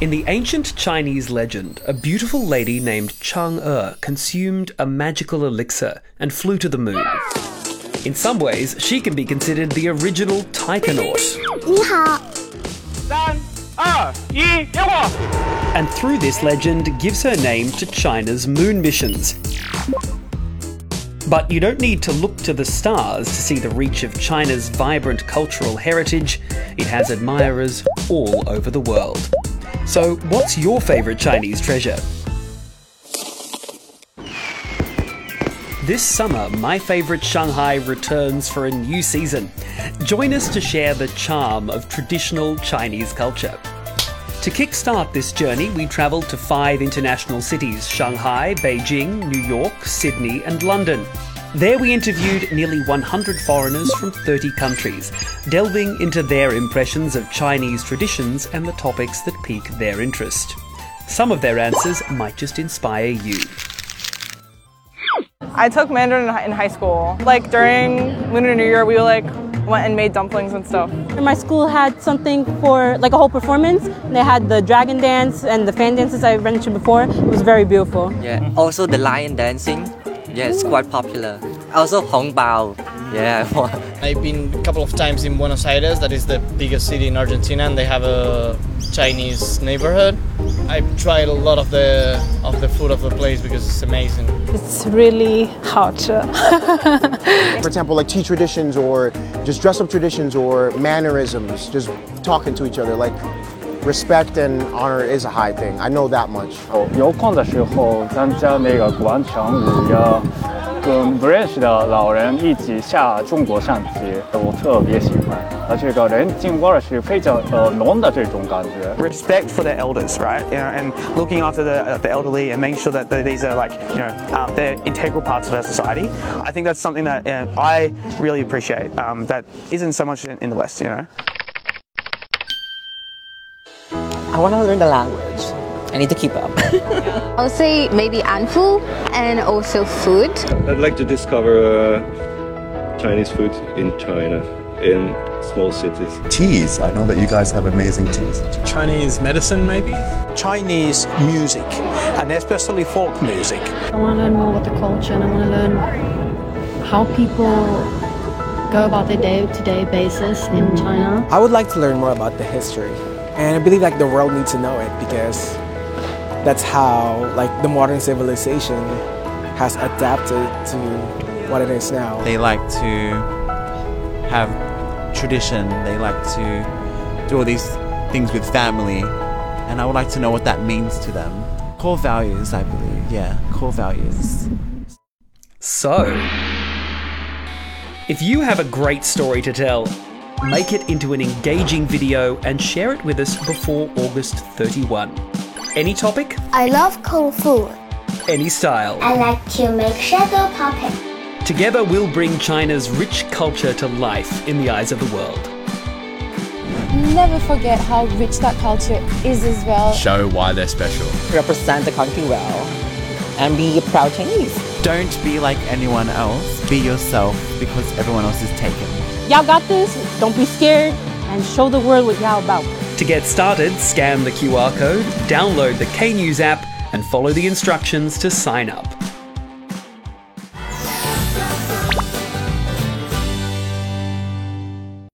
In the ancient Chinese legend, a beautiful lady named Chang Er consumed a magical elixir and flew to the moon. In some ways, she can be considered the original taikonaut. 你好，三二一，点火！ and through this legend gives her name to China's moon missions. But you don't need to look to the stars to see the reach of China's vibrant cultural heritage. It has admirers all over the world. So, what's your favourite Chinese treasure? This summer, My Favourite Shanghai returns for a new season. Join us to share the charm of traditional Chinese culture. To kickstart this journey, we travelled to five international cities Shanghai, Beijing, New York, Sydney, and London. There we interviewed nearly 100 foreigners from 30 countries, delving into their impressions of Chinese traditions and the topics that pique their interest. Some of their answers might just inspire you. I took Mandarin in high school. Like during Lunar New Year, we like went and made dumplings and stuff. My school had something for like a whole performance. They had the dragon dance and the fan dances I mentioned before. It was very beautiful. Yeah. Also the lion dancing. Yeah, it's quite popular. Also Hong Bao. Yeah. I've been a couple of times in Buenos Aires, that is the biggest city in Argentina, and they have a Chinese neighborhood. I've tried a lot of the of the food of the place because it's amazing. It's really hot. For example, like tea traditions or just dress up traditions or mannerisms, just talking to each other. Like respect and honor is a high thing. I know that much. 有空的时候参加那个广场舞呀，跟不认识的老人一起下中国象棋，我特别喜欢。而这个人情味儿是非常呃浓的这种感觉。 respect for their elders, right? You know, and looking after the, uh, the elderly and making sure that the, these are like, you know, um, they're integral parts of our society. I think that's something that uh, I really appreciate. Um, that isn't so much in, in the West, you know. I want to learn the language. I need to keep up. I'll say maybe Hanfu and also food. I'd like to discover uh, Chinese food in China, in small cities. Teas. I know that you guys have amazing teas. Chinese medicine, maybe? Chinese music, and especially folk music. I want to learn more about the culture and I want to learn how people go about their day-to-day basis in China. I would like to learn more about the history. And I believe like the world needs to know it because that's how like the modern civilization has adapted to what it is now. They like to have tradition. They like to do all these things with family. And I would like to know what that means to them. Core values, I believe. Yeah, core values. So, if you have a great story to tell, make it into an engaging video and share it with us before August 31. Any topic, I love kung fu. any style. I like to make shadow puppet. Together, we'll bring China's rich culture to life in the eyes of the world. Never forget how rich that culture is as well. Show why they're special. Represent the country well. And be a proud Chinese. Don't be like anyone else. Be yourself because everyone else is taken. Y'all got this. Don't be scared and show the world what y'all about. To get started, scan the QR code, download the K News app, and follow the instructions to sign up.